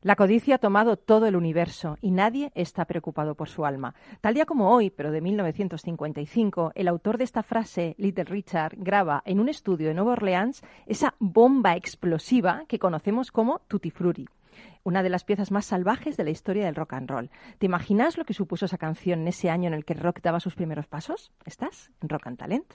La codicia ha tomado todo el universo y nadie está preocupado por su alma. Tal día como hoy, pero de 1955, el autor de esta frase, Little Richard, graba en un estudio de Nueva Orleans esa bomba explosiva que conocemos como Tutti Frutti una de las piezas más salvajes de la historia del rock and roll. ¿Te imaginas lo que supuso esa canción en ese año en el que el rock daba sus primeros pasos? ¿Estás en Rock and Talent?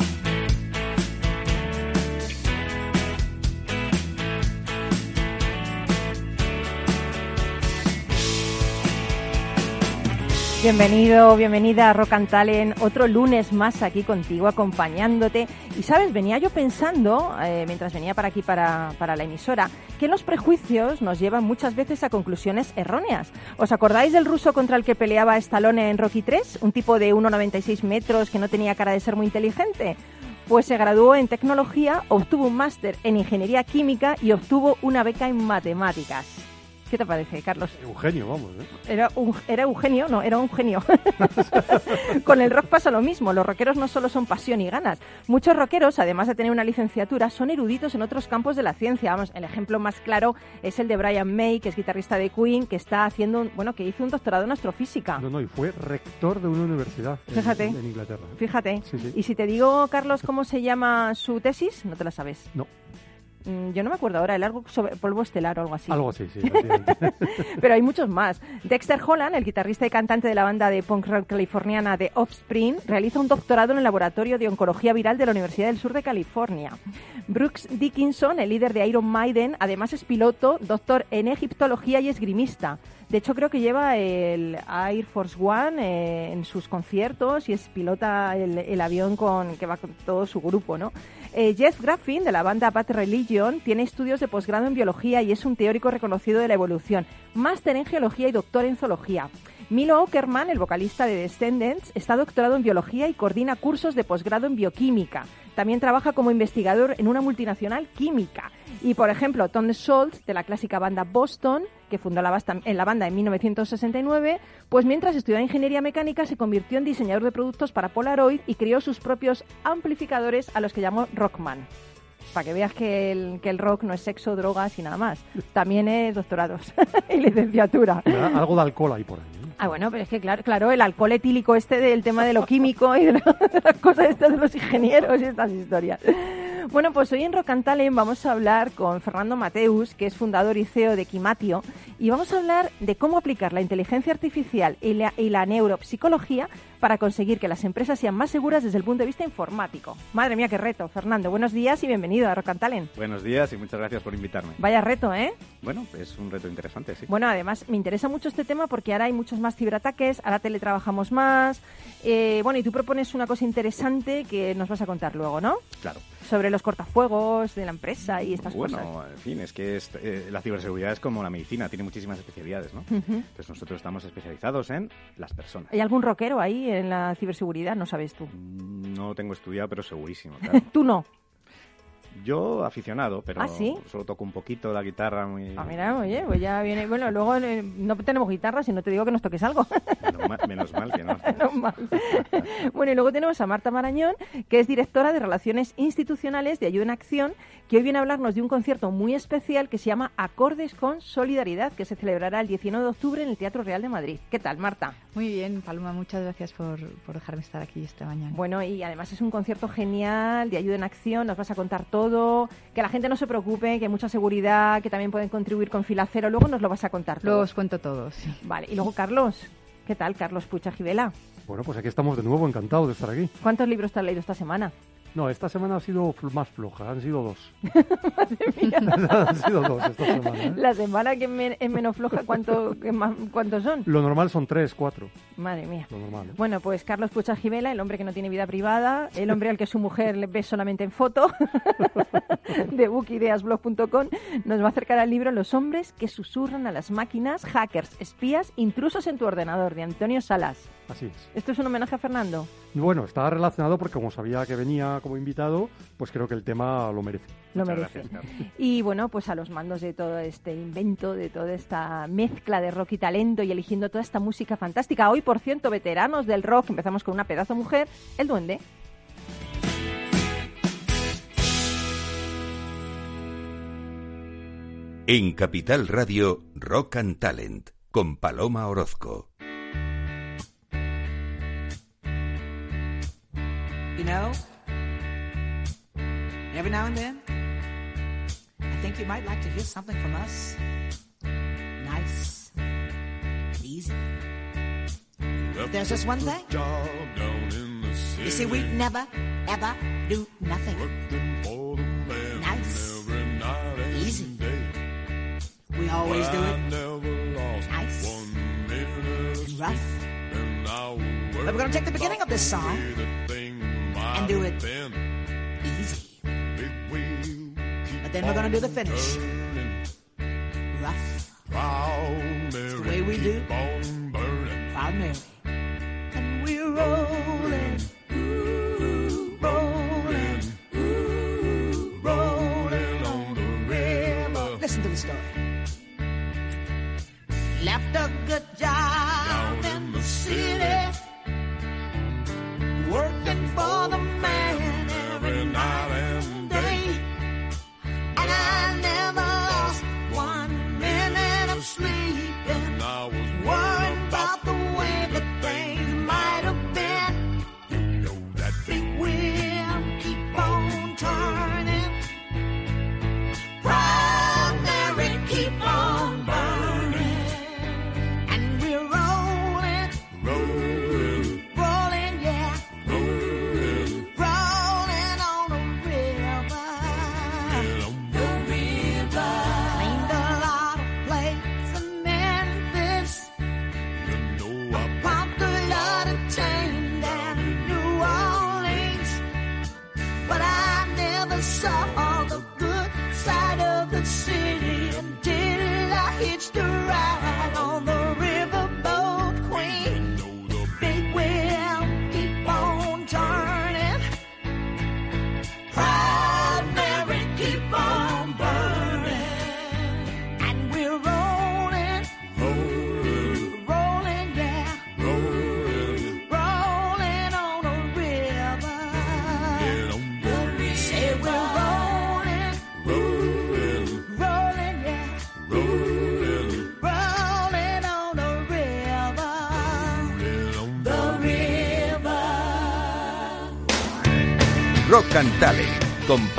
Bienvenido, bienvenida a Rock and Talent, otro lunes más aquí contigo, acompañándote. Y sabes, venía yo pensando, eh, mientras venía para aquí, para, para la emisora, que los prejuicios nos llevan muchas veces a conclusiones erróneas. ¿Os acordáis del ruso contra el que peleaba Stallone en Rocky 3? Un tipo de 1,96 metros que no tenía cara de ser muy inteligente. Pues se graduó en tecnología, obtuvo un máster en ingeniería química y obtuvo una beca en matemáticas. ¿Qué te parece, Carlos? Eugenio, vamos. ¿eh? Era, un, era Eugenio, no, era un genio. Con el rock pasa lo mismo. Los rockeros no solo son pasión y ganas. Muchos rockeros, además de tener una licenciatura, son eruditos en otros campos de la ciencia. Vamos, el ejemplo más claro es el de Brian May, que es guitarrista de Queen, que está haciendo, un, bueno, que hizo un doctorado en astrofísica. No, no, y fue rector de una universidad fíjate, en, en Inglaterra. Fíjate. Sí, sí. Y si te digo, Carlos, cómo se llama su tesis, no te la sabes. No. Mm, yo no me acuerdo ahora, el algo sobre polvo estelar o algo así. Algo así, sí. Pero hay muchos más. Dexter Holland, el guitarrista y cantante de la banda de punk rock californiana The Offspring, realiza un doctorado en el Laboratorio de Oncología Viral de la Universidad del Sur de California. Brooks Dickinson, el líder de Iron Maiden, además es piloto, doctor en egiptología y esgrimista. De hecho, creo que lleva el Air Force One eh, en sus conciertos y es pilota el, avión con que va con todo su grupo, ¿no? Eh, Jeff Graffin, de la banda Bad Religion, tiene estudios de posgrado en biología y es un teórico reconocido de la evolución, máster en geología y doctor en zoología. Milo Ockerman, el vocalista de Descendants, está doctorado en biología y coordina cursos de posgrado en bioquímica. También trabaja como investigador en una multinacional química. Y, por ejemplo, Tom Schultz, de la clásica banda Boston, que fundó la, en la banda en 1969, pues mientras estudiaba ingeniería mecánica se convirtió en diseñador de productos para Polaroid y creó sus propios amplificadores a los que llamó Rockman para que veas que el, que el rock no es sexo, drogas y nada más. También es doctorados y licenciatura. Algo de alcohol ahí por ahí. Ah, bueno, pero es que claro, claro, el alcohol etílico este del tema de lo químico y de las cosas estas de los ingenieros y estas historias. Bueno, pues hoy en Talent vamos a hablar con Fernando Mateus, que es fundador y CEO de Quimatio, y vamos a hablar de cómo aplicar la inteligencia artificial y la, y la neuropsicología para conseguir que las empresas sean más seguras desde el punto de vista informático. Madre mía, qué reto. Fernando, buenos días y bienvenido a Talent. Buenos días y muchas gracias por invitarme. Vaya reto, ¿eh? Bueno, es un reto interesante, sí. Bueno, además me interesa mucho este tema porque ahora hay muchos más ciberataques, ahora teletrabajamos más. Eh, bueno, y tú propones una cosa interesante que nos vas a contar luego, ¿no? Claro. Sobre los cortafuegos de la empresa y estas bueno, cosas. Bueno, en fin, es que es, eh, la ciberseguridad es como la medicina, tiene muchísimas especialidades, ¿no? Uh -huh. Entonces nosotros estamos especializados en las personas. ¿Hay algún rockero ahí en la ciberseguridad? No sabes tú. No lo tengo estudiado, pero segurísimo. Claro. tú no. Yo aficionado, pero ¿Ah, sí? solo toco un poquito la guitarra. Muy... Ah, mira, oye, pues ya viene. Bueno, luego eh, no tenemos guitarra, si no te digo que nos toques algo. Menos mal, menos mal que no. menos mal. bueno, y luego tenemos a Marta Marañón, que es directora de Relaciones Institucionales de Ayuda en Acción, que hoy viene a hablarnos de un concierto muy especial que se llama Acordes con Solidaridad, que se celebrará el 19 de octubre en el Teatro Real de Madrid. ¿Qué tal, Marta? Muy bien, Paloma, muchas gracias por, por dejarme estar aquí esta mañana. Bueno, y además es un concierto genial de Ayuda en Acción, nos vas a contar todo, que la gente no se preocupe, que hay mucha seguridad, que también pueden contribuir con filacero, luego nos lo vas a contar todo. Luego os cuento todo, sí. Vale, y luego Carlos, ¿qué tal, Carlos Pucha Givela? Bueno, pues aquí estamos de nuevo, encantados de estar aquí. ¿Cuántos libros te has leído esta semana? No, esta semana ha sido más floja, han sido dos. Madre mía. han sido dos esta semana. ¿eh? La semana que me, es menos floja, ¿cuánto, ¿cuántos son? Lo normal son tres, cuatro. Madre mía. Lo normal. ¿eh? Bueno, pues Carlos Pucha Givela, el hombre que no tiene vida privada, el hombre al que su mujer le ve solamente en foto, de bookideasblog.com, nos va a acercar al libro Los hombres que susurran a las máquinas, hackers, espías, intrusos en tu ordenador, de Antonio Salas. Así es. ¿Esto es un homenaje a Fernando? Bueno, está relacionado porque como sabía que venía como invitado, pues creo que el tema lo merece. Lo Muchas merece. gracias. Y bueno, pues a los mandos de todo este invento, de toda esta mezcla de rock y talento y eligiendo toda esta música fantástica. Hoy, por cierto, veteranos del rock, empezamos con una pedazo mujer, el duende. En Capital Radio, Rock and Talent, con Paloma Orozco. Know, every now and then, I think you might like to hear something from us. Nice, easy. But there's just one thing. You see, we never, ever do nothing. Nice, easy. We always do it nice and rough. But we're gonna take the beginning of this song and do it easy. But then we're gonna do the finish. Rough. It's the way we do. Proud Mary. And we're rolling.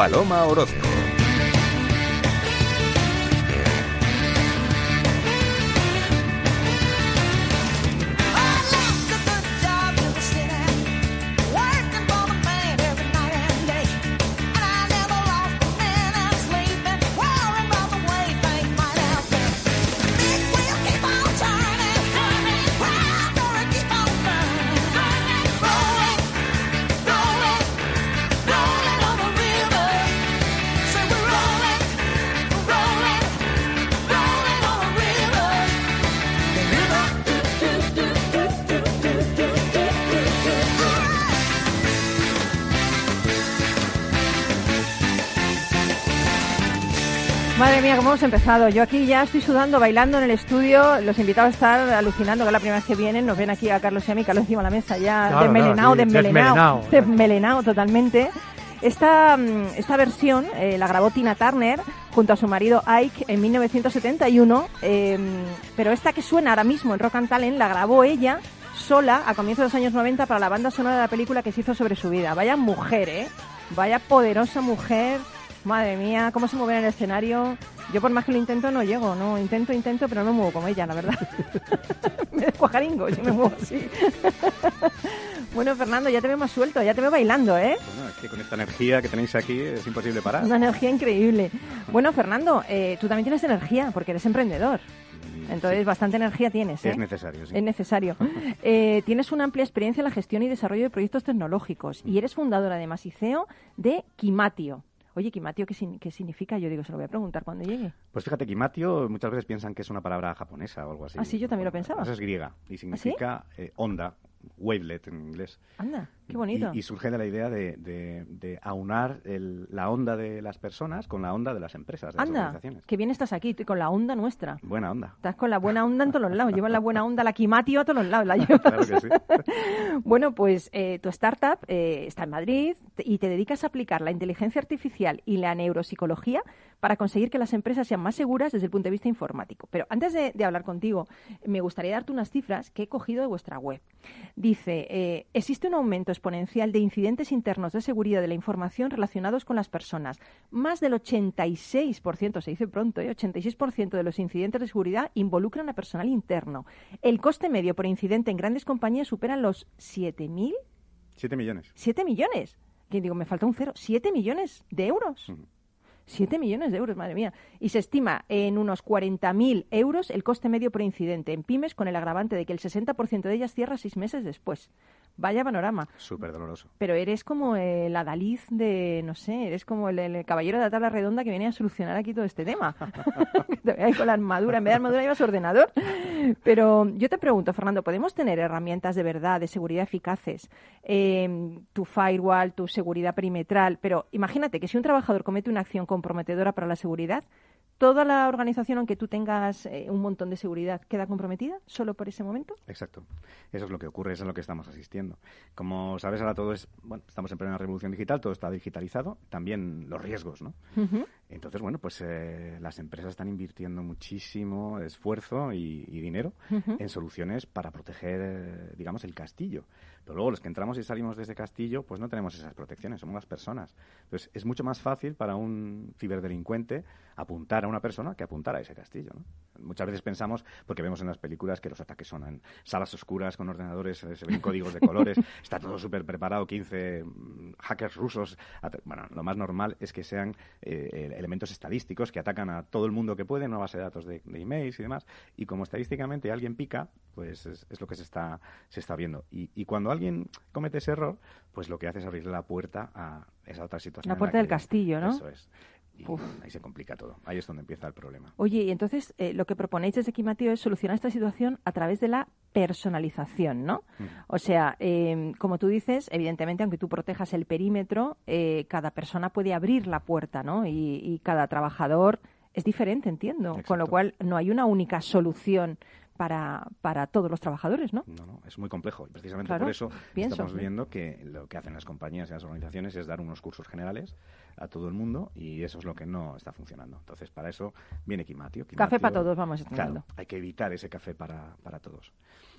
Paloma Orozco. Madre mía, cómo hemos empezado. Yo aquí ya estoy sudando, bailando en el estudio. Los invitados están alucinando que es la primera vez que vienen. Nos ven aquí a Carlos y a mí, Carlos encima de la mesa ya Claro, desmelenado, claro, sí, desmelenado, desmelenado. desmelenado totalmente. Esta, mm, esta versión eh, la grabó Tina Turner junto a su marido Ike en 1971, eh, pero esta que suena ahora mismo en Rock and Talent la grabó ella sola a comienzos de los años 90 para la banda sonora de la película que se hizo sobre su vida. Vaya mujer, ¿eh? Vaya poderosa mujer. Madre mía, cómo se mueve en el escenario. Yo por más que lo intento no llego, no intento, intento, pero no me muevo como ella, la verdad. me dejo jaringo si me muevo así. bueno, Fernando, ya te veo más suelto, ya te veo bailando, ¿eh? Bueno, es que con esta energía que tenéis aquí es imposible parar. Una energía increíble. Bueno, Fernando, eh, tú también tienes energía porque eres emprendedor. Entonces, bastante energía tienes, ¿eh? Es necesario, sí. Es necesario. Eh, tienes una amplia experiencia en la gestión y desarrollo de proyectos tecnológicos y eres fundadora además y CEO de Kimatio. Oye, Kimatio, ¿qué, sin- qué significa? Yo digo, se lo voy a preguntar cuando llegue. Pues fíjate, Kimatio muchas veces piensan que es una palabra japonesa o algo así. Ah, sí, yo también lo pensaba. ¿Ah, Eso es griega y significa eh, onda, wavelet en inglés. Anda. Qué bonito. Y, y surge de la idea de, de- de aunar el- la onda de las personas con la onda de las empresas, de las organizaciones. que bien estás aquí, con la onda nuestra. Buena onda. Estás con la buena onda en todos los lados. Llevas la buena onda, la quimatio a todos los lados. La llevas. Claro que sí. Bueno, pues eh, tu startup eh, está en Madrid y te dedicas a aplicar la inteligencia artificial y la neuropsicología para conseguir que las empresas sean más seguras desde el punto de vista informático. Pero antes de, de hablar contigo, me gustaría darte unas cifras que he cogido de vuestra web. Dice, eh, existe un aumento exponencial de incidentes internos de seguridad de la información relacionados con las personas. Más del 86%, se dice pronto, ¿eh? 86% de los incidentes de seguridad involucran a personal interno. El coste medio por incidente en grandes compañías supera los 7.000 Siete millones. 7 millones. Que digo, me falta un cero. 7 millones de euros. Ujú. 7 millones de euros, madre mía. Y se estima en unos 40.000 euros el coste medio por incidente en pymes con el agravante de que el 60% de ellas cierra seis meses después. Vaya panorama. Súper doloroso. Pero eres como el adaliz de, no sé, eres como el, el caballero de la tabla redonda que viene a solucionar aquí todo este tema. Te con la armadura, en vez de armadura llevas ordenador. Pero yo te pregunto, Fernando, ¿podemos tener herramientas de verdad, de seguridad eficaces? Eh, tu firewall, tu seguridad perimetral, pero imagínate que si un trabajador comete una acción comprometedora para la seguridad, toda la organización, aunque tú tengas eh, un montón de seguridad, queda comprometida solo por ese momento. Exacto. Eso es lo que ocurre, eso es lo que estamos asistiendo. Como sabes, ahora todo es, bueno, estamos en plena revolución digital, todo está digitalizado, también los riesgos, ¿no? Entonces, bueno, pues eh, las empresas están invirtiendo muchísimo esfuerzo y, y dinero en soluciones para proteger, digamos, el castillo. Pero luego los que entramos y salimos de ese castillo, pues no tenemos esas protecciones, somos las personas. Entonces, es mucho más fácil para un ciberdelincuente apuntar a una persona que apuntar a ese castillo, ¿no? Muchas veces pensamos, porque vemos en las películas que los ataques son en salas oscuras con ordenadores, eh, se ven códigos de colores, está todo súper preparado, 15 mm, hackers rusos. Bueno, lo más normal es que sean eh, elementos estadísticos que atacan a todo el mundo que puede, una base de datos de, de emails y demás. Y como estadísticamente alguien pica, pues es, es lo que se está, se está viendo. Y, y cuando alguien comete ese error, pues lo que hace es abrirle la puerta a esa otra situación. La puerta del castillo, ¿no? Eso es. Y Uf. ahí se complica todo. Ahí es donde empieza el problema. Oye, y entonces eh, lo que proponéis desde Kimatio es solucionar esta situación a través de la personalización, ¿no? Mm. O sea, eh, como tú dices, evidentemente, aunque tú protejas el perímetro, eh, cada persona puede abrir la puerta, ¿no? Y, y cada trabajador es diferente, entiendo. Con lo cual, no hay una única solución para, para todos los trabajadores, ¿no? No, no, es muy complejo. Y precisamente Claro, por eso pienso, estamos viendo que lo que hacen las compañías y las organizaciones es dar unos cursos generales a todo el mundo y eso es lo que no está funcionando. Entonces, para eso viene Kimatio. Café para todos, vamos entendiendo. Claro, hay que evitar ese café para, para todos.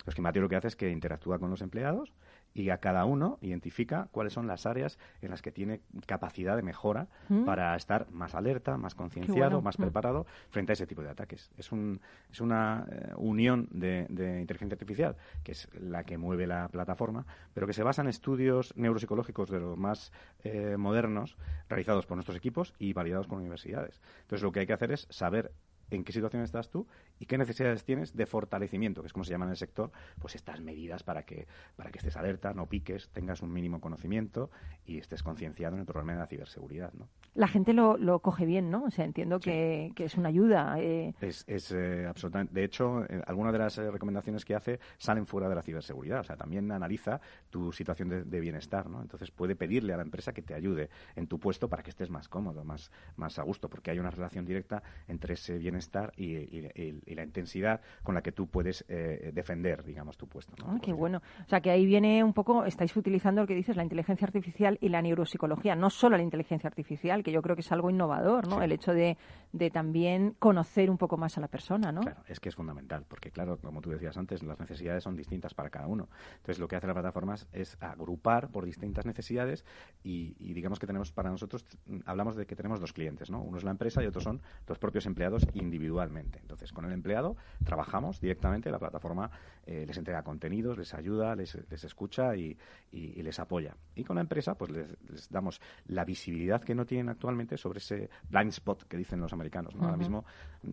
Pues Kimatio lo que hace es que interactúa con los empleados y a cada uno identifica cuáles son las áreas en las que tiene capacidad de mejora Mm. para estar más alerta, más concienciado, bueno. más Mm. preparado frente a ese tipo de ataques. Es, un, es una eh, unión de, de inteligencia artificial, que es la que mueve la plataforma, pero que se basa en estudios neuropsicológicos de los más eh, modernos, realizados por nuestros equipos y validados con universidades. Entonces, lo que hay que hacer es saber en qué situación estás tú y qué necesidades tienes de fortalecimiento, que es como se llama en el sector, pues estas medidas para que, para que estés alerta, no piques, tengas un mínimo conocimiento y estés concienciado en el problema de la ciberseguridad, ¿no? La gente lo, lo coge bien, ¿no? O sea, entiendo Sí. que, que es una ayuda. eh, Es, es eh, absolutamente. De hecho, eh, algunas de las recomendaciones que hace salen fuera de la ciberseguridad. O sea, también analiza tu situación de, de bienestar, ¿no? Entonces puede pedirle a la empresa que te ayude en tu puesto para que estés más cómodo, más, más a gusto, porque hay una relación directa entre ese bienestar y, y- y- y la intensidad con la que tú puedes eh, defender, digamos, tu puesto. ¿no? Ah, qué posición. bueno. O sea, que ahí viene un poco, estáis utilizando lo que dices, la inteligencia artificial y la neuropsicología, no solo la inteligencia artificial, que yo creo que es algo innovador, ¿no? Sí. El hecho de, de también conocer un poco más a la persona, ¿no? Claro, es que es fundamental, porque claro, como tú decías antes, las necesidades son distintas para cada uno. Entonces, lo que hace la plataforma es- agrupar por distintas necesidades y, y digamos que tenemos para nosotros, hablamos de que tenemos dos clientes, ¿no? Uno es la empresa y otros son los propios empleados individualmente. Entonces, con el empleado trabajamos directamente, la plataforma eh, les entrega contenidos, les ayuda, les, les escucha y, y- y les apoya. Y con la empresa, pues les, les damos la visibilidad que no tienen actualmente sobre ese blind spot que dicen los americanos, ¿no? Ahora Ujú. mismo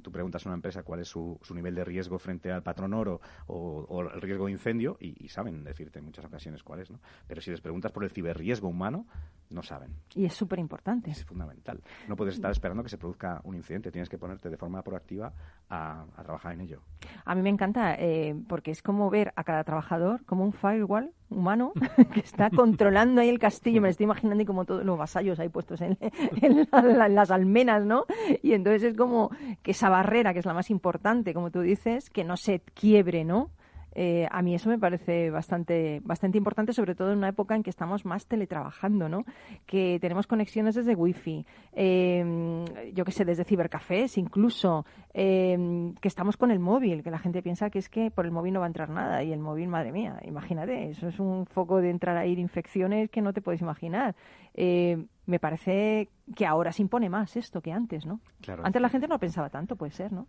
tú preguntas a una empresa cuál es su, su nivel de riesgo frente al patrón oro o, o el riesgo de incendio y, y saben decirte en muchas ocasiones cuál es, ¿no? Pero si les preguntas por el ciberriesgo humano, no saben. Y es súper importante. Es fundamental. No puedes estar esperando que se produzca un incidente, tienes que ponerte de forma proactiva a, a trabajar en ello. A mí me encanta, eh, porque es es como ver a cada trabajador como un firewall humano que está controlando ahí el castillo. Me estoy imaginando y como todos los vasallos ahí puestos en la- en las almenas, ¿no? Y entonces es como que esa barrera, que es la más importante, como tú dices, que no se quiebre, ¿no? Eh, a mí eso me parece bastante, bastante importante, sobre todo en una época en que estamos más teletrabajando, ¿no? Que tenemos conexiones desde wifi, eh, yo qué sé, desde cibercafés incluso, eh, que estamos con el móvil, que la gente piensa que es que por el móvil no va a entrar nada y el móvil, madre mía, imagínate, eso es un foco de entrar a ir infecciones que no te puedes imaginar. Eh, me parece que ahora se impone más esto que antes, ¿no? Claro. Antes la gente no pensaba tanto, puede ser, ¿no?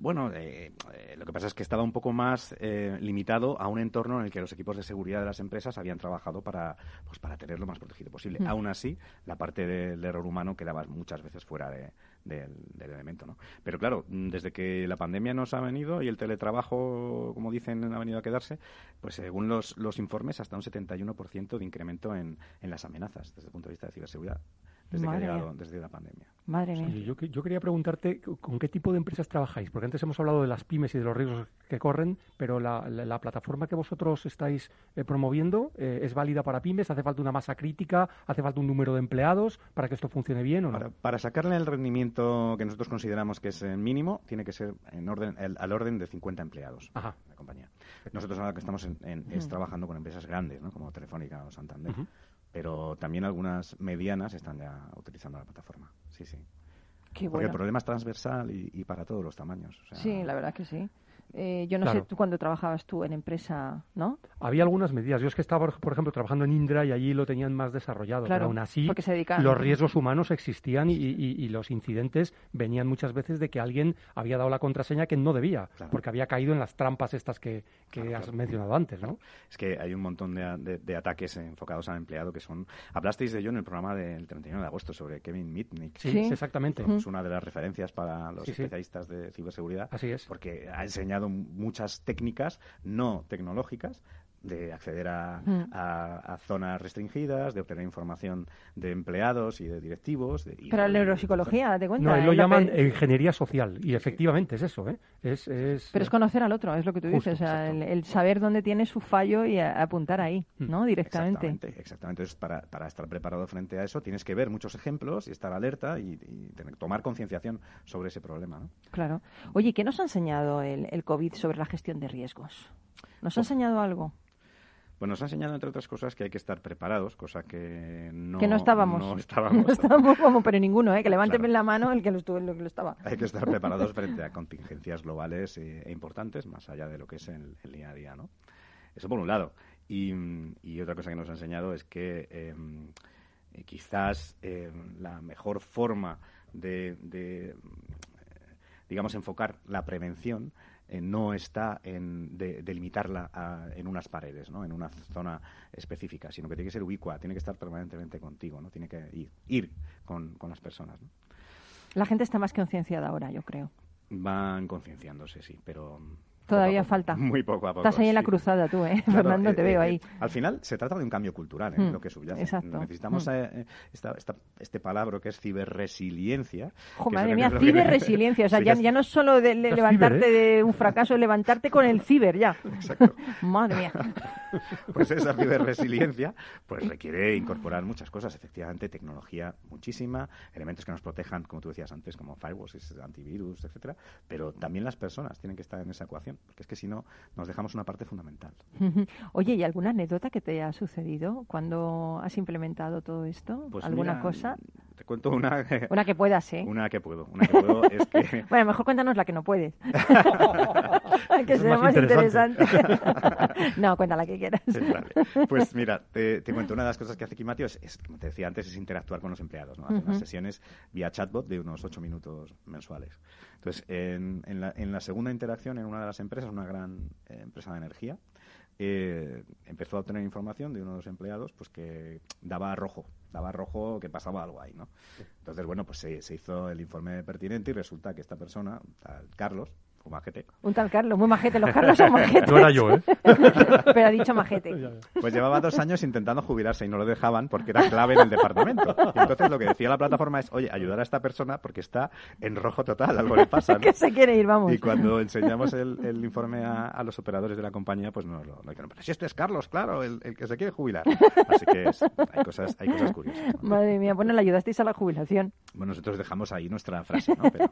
Bueno, eh, eh, lo que pasa es que estaba un poco más eh, limitado a un entorno en el que los equipos de seguridad de las empresas habían trabajado para, pues, para tener lo más protegido posible. Mm. Aún así, la parte del error humano quedaba muchas veces fuera de- del, del elemento. ¿no? Pero claro, mm, desde que la pandemia nos ha venido y el teletrabajo, como dicen, ha venido a quedarse, pues según los, los informes, hasta un 71% de incremento en, en las amenazas desde el punto de vista de ciberseguridad, desde Madre que ha mía. llegado, desde la pandemia. Madre mía. Yo, que- yo quería preguntarte con qué tipo de empresas trabajáis, porque antes hemos hablado de las pymes y de los riesgos que corren, pero la, la- la plataforma que vosotros estáis eh, promoviendo eh, es válida para pymes, hace falta una masa crítica, hace falta un número de empleados para que esto funcione bien o no. Para, para sacarle el rendimiento que nosotros consideramos que es el mínimo, tiene que ser en orden, el- al orden de 50 empleados Ajá. la compañía. Nosotros ahora que estamos en- en- es trabajando con empresas grandes, ¿no? como Telefónica o Santander. Pero también algunas medianas están ya utilizando la plataforma. Sí, sí. Qué Porque el problema es transversal y, y para todos los tamaños. o sea, Sí, la verdad que sí. Eh, yo no Claro. sé tú cuando trabajabas tú en empresa, ¿no? Había algunas medidas. Yo es que estaba, por- ejemplo, trabajando en Indra y allí lo tenían más desarrollado. Claro, pero aún así, los riesgos humanos existían y, y- y los incidentes venían muchas veces de que alguien había dado la contraseña que no debía, Claro. porque había caído en las trampas estas que, que Claro, has claro. mencionado antes, ¿no? Es que hay un montón de, de- de ataques enfocados al empleado que son... Hablasteis de ello en el programa del 31 de agosto sobre Kevin Mitnick. Sí, Sí. exactamente. Es una de las referencias para los Sí, sí. especialistas de ciberseguridad. Así es. Porque ha enseñado muchas técnicas no tecnológicas de acceder a, Mm. a- a zonas restringidas, de obtener información de empleados y de directivos. de- y Pero la de- neuropsicología, date cuenta. No, él ¿eh? lo Lo llaman que- ingeniería social y efectivamente es eso, ¿eh? Es, es, Pero es conocer al otro, es lo que tú Justo, dices. O sea, el, el saber dónde tiene su fallo y a- apuntar ahí, Mm. ¿no? Directamente. Exactamente, exactamente. Entonces, para, para estar preparado frente a eso, tienes que ver muchos ejemplos y estar alerta y, y tener- tomar concienciación sobre ese problema. ¿no? Claro. Oye, ¿qué nos ha enseñado el, el COVID sobre la gestión de riesgos? ¿Nos ha Uf. enseñado algo? Bueno, nos ha enseñado, entre otras cosas, que hay que estar preparados, cosa que no, que no estábamos. no estábamos. No estábamos como, pero ninguno, ¿eh? Que levánteme Claro. la mano el que lo, estuvo, el que lo estaba. Hay que estar preparados frente a contingencias globales eh, e importantes, más allá de lo que es el, el día a día, ¿no? Eso por un lado. Y, y otra cosa que nos ha enseñado es que eh, eh, quizás eh, la mejor forma de, de, digamos, enfocar la prevención eh, no está en de- delimitarla a- en unas paredes, ¿no? en una zona específica, sino que tiene que ser ubicua, tiene que estar permanentemente contigo, ¿no? tiene que ir, ir con, con las personas. ¿no? La gente está más concienciada ahora, yo creo. Van concienciándose, sí, pero... Todavía poco falta. Muy poco a poco. Estás ahí en la cruzada tú, ¿eh? Claro, Fernando, eh, te veo eh, ahí. eh, al final se trata de un cambio cultural, ¿eh? Mm, lo que subyace. exacto. Necesitamos Mm. eh, esta- esta- este palabra que es ciberresiliencia. Madre mía, que- ciberresiliencia. O sea, Sí, ya, no es solo de, levantarte ciber, de un fracaso, levantarte con el ciber ya. Exacto. Madre mía. Pues esa ciberresiliencia pues requiere incorporar muchas cosas, efectivamente, tecnología muchísima, elementos que nos protejan, como tú decías antes, como firewalls, antivirus, etcétera, pero también las personas tienen que estar en esa ecuación, porque es que si no nos dejamos una parte fundamental. Oye, ¿y alguna anécdota que te ha sucedido cuando has implementado todo esto? Pues ¿Alguna mira, cosa? Te cuento una, Una que puedas, ¿eh? una que puedo, una que puedo es que Bueno, mejor cuéntanos la que no puedes. que sea más más interesante. interesante. no, cuenta la que quieras. Vale. Pues mira, te, te cuento, una de las cosas que hace Kimatio es, es, como te decía antes, es interactuar con los empleados. ¿no? Hace unas sesiones vía chatbot de unos ocho minutos mensuales. Entonces, en, en la, en la segunda interacción en una de las empresas, una gran eh, empresa de energía, eh, empezó a obtener información de uno de los empleados pues que daba rojo, daba rojo que pasaba algo ahí, ¿no? Entonces, bueno, pues se, se hizo el informe pertinente y resulta que esta persona, tal Carlos, un majete. Un tal Carlos, muy majete. Los Carlos son majetes. No era yo, ¿eh? Pero ha dicho majete. Pues llevaba dos años intentando jubilarse y no lo dejaban porque era clave en el departamento. Y entonces lo que decía la plataforma es, oye, ayudar a esta persona porque está en rojo total, algo le pasa, ¿no? que se quiere ir, vamos. Y cuando enseñamos el, el informe a, a los operadores de la compañía, pues no lo no dijeron, pero si este es Carlos, claro, el, el que se quiere jubilar. Así que es- hay, cosas, hay cosas curiosas. ¿no? Madre mía, bueno, le ayudasteis a la jubilación. Bueno, nosotros dejamos ahí nuestra frase, ¿no? Pero,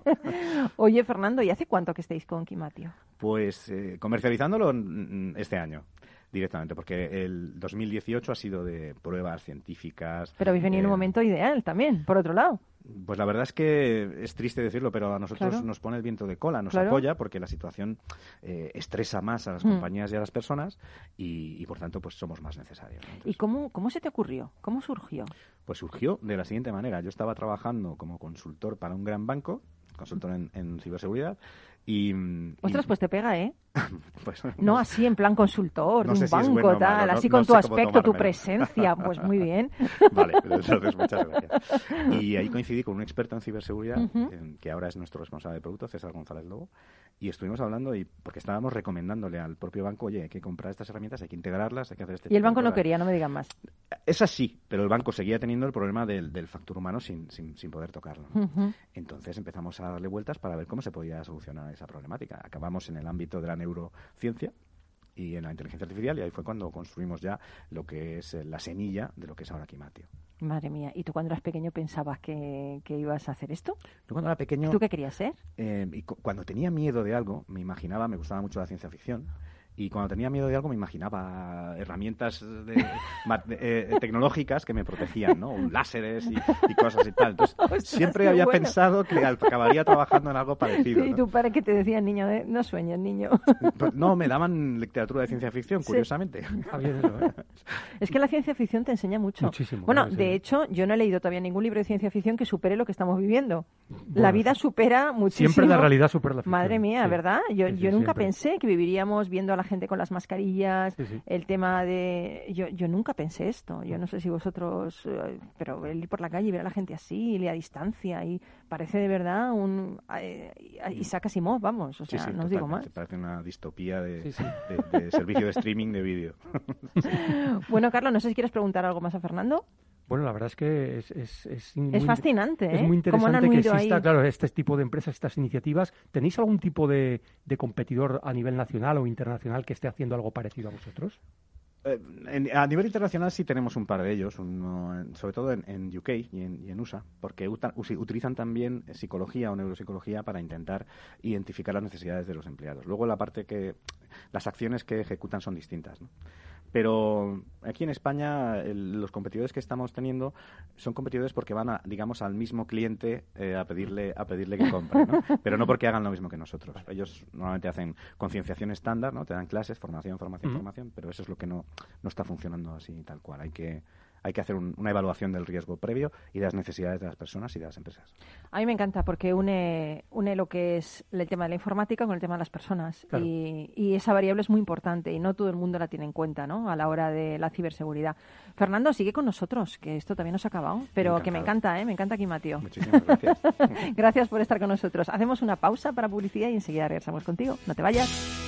Oye, Fernando, ¿y hace cuánto que estáis con pues eh, comercializándolo este año directamente, porque el 2018 ha sido de pruebas científicas. Pero habéis venido en un eh, momento ideal también, por otro lado. Pues la verdad es que es triste decirlo, pero a nosotros Claro. nos pone el viento de cola, nos Claro. apoya porque la situación eh, estresa más a las Mm. compañías y a las personas y, y, por tanto pues somos más necesarios. ¿no? ¿Y cómo, cómo se te ocurrió? ¿Cómo surgió? Pues surgió de la siguiente manera. Yo estaba trabajando como consultor para un gran banco, consultor en, en ciberseguridad, y... y- Ostras, pues te pega, ¿eh? pues, No así en plan consultor, No de un si banco, bueno tal, malo, así no con tu aspecto, tu presencia, pues muy bien. Vale, entonces muchas gracias. Y ahí coincidí con un experto en ciberseguridad, Ujú. en- que ahora es nuestro responsable de producto, César González Lobo, y estuvimos hablando y porque estábamos recomendándole al propio banco, oye, hay que comprar estas herramientas, hay que integrarlas, hay que hacer este Y el banco no cosas". quería, no me digan más. Es así, pero el banco seguía teniendo el problema del, del factor humano sin, sin, sin poder tocarlo. ¿no? Ujú. Entonces empezamos a darle vueltas para ver cómo se podía solucionar esa problemática. Acabamos en el ámbito de la neurociencia y en la inteligencia artificial y ahí fue cuando construimos ya lo que es eh, la semilla de lo que es ahora Kimatio. Madre mía, ¿y tú cuando eras pequeño pensabas que, que ibas a hacer esto? Yo cuando era pequeño, ¿Tú qué querías ser? eh, y cu- cuando tenía miedo de algo, me imaginaba, me gustaba mucho la ciencia ficción, y cuando tenía miedo de algo me imaginaba herramientas de- de- eh, tecnológicas que me protegían, ¿no? Un láseres y, y cosas y tal. Entonces, Ostras, siempre había bueno. pensado que acabaría trabajando en algo parecido. Y ¿no? tu padre que te decía, niño, de- no sueñes, niño. No, me daban literatura de ciencia ficción, Sí. curiosamente. Ah, ¿eh? Es que la ciencia ficción te enseña mucho. Muchísimo, Bueno, claro, sí. de hecho, yo no he leído todavía ningún libro de ciencia ficción que supere lo que estamos viviendo. la Bueno, vida supera muchísimo. Siempre la realidad supera la ficción. Madre mía, sí. ¿verdad? Yo, Sí, sí, yo nunca siempre. pensé que viviríamos viendo a la gente con las mascarillas, Sí, sí. el tema de... Yo, yo nunca pensé esto. Yo no sé si vosotros... eh, Pero el ir por la calle y ver a la gente así, y a distancia, y parece de verdad un... eh, Isaac Asimov, vamos. O sea, sí, sí, no os digo más. Parece una distopía de, Sí, sí. de- de servicio de streaming de vídeo. Bueno, Carlos, no sé si quieres preguntar algo más a Fernando. Bueno, la verdad es que es, es, es, muy- Es fascinante, ¿eh? Es muy han interesante que exista, ahí. claro, este tipo de empresas, estas iniciativas. ¿Tenéis algún tipo de, de competidor a nivel nacional o internacional que esté haciendo algo parecido a vosotros? Eh, en- a nivel internacional sí tenemos un par de ellos, uno sobre todo en, en UK y en, y en USA, porque utilizan también psicología o neuropsicología para intentar identificar las necesidades de los empleados. Luego la parte que las acciones que ejecutan son distintas. ¿no? Pero aquí en España el- los competidores que estamos teniendo son competidores porque van, a, digamos, al mismo cliente eh, a pedirle a pedirle que compre, ¿no? pero no porque hagan lo mismo que nosotros. Ellos normalmente hacen concienciación estándar, ¿no? te dan clases, formación, formación, formación, pero eso es lo que no, no está funcionando así tal cual. Hay que hay que hacer un- una evaluación del riesgo previo y de las necesidades de las personas y de las empresas. A mí me encanta porque une, une lo que es el tema de la informática con el tema de las personas. Claro. Y, y esa variable es muy importante y no todo el mundo la tiene en cuenta ¿no? a la hora de la ciberseguridad. Fernando, sigue con nosotros, que esto todavía no se ha acabado, pero que me encanta, ¿eh? me encanta aquí, Mateo. Muchísimas gracias. Gracias por estar con nosotros. Hacemos una pausa para publicidad y enseguida regresamos contigo. No te vayas.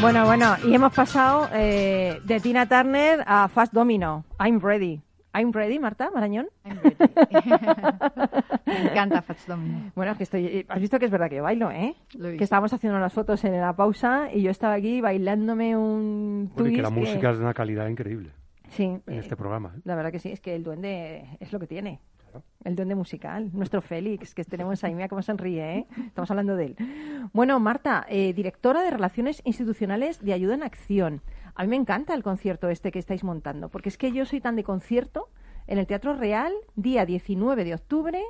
Bueno, bueno, y hemos pasado eh, de Tina Turner a Fast Domino. I'm ready. I'm ready, Marta Marañón. I'm ready. Me encanta Fats Domino. Bueno, es que estoy. eh, Has visto que es verdad que yo bailo, ¿eh? Lo. Que estábamos haciendo las fotos en la pausa y yo estaba aquí bailándome un Bueno, y que la música es de una calidad increíble Sí, en eh, este programa. ¿eh? La verdad que sí, es que el duende es lo que tiene. El duende musical, nuestro Félix, que tenemos ahí, mira cómo sonríe, ¿eh? Estamos hablando de él. Bueno, Marta, eh, directora de Relaciones Institucionales de Ayuda en Acción. A mí me encanta el concierto este que estáis montando, porque es que yo soy tan de concierto en el Teatro Real, día 19 de octubre,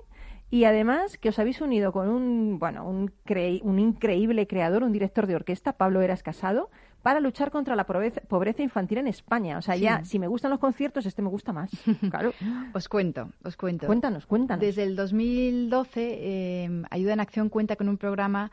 y además que os habéis unido con un, bueno, un increíble creador, un director de orquesta, Pablo Eras Casado, para luchar contra la pobreza, infantil en España. O sea, Sí. ya, si me gustan los conciertos, este me gusta más. Claro. Os cuento, os cuento. Cuéntanos, cuéntanos. Desde el 2012, eh, Ayuda en Acción cuenta con un programa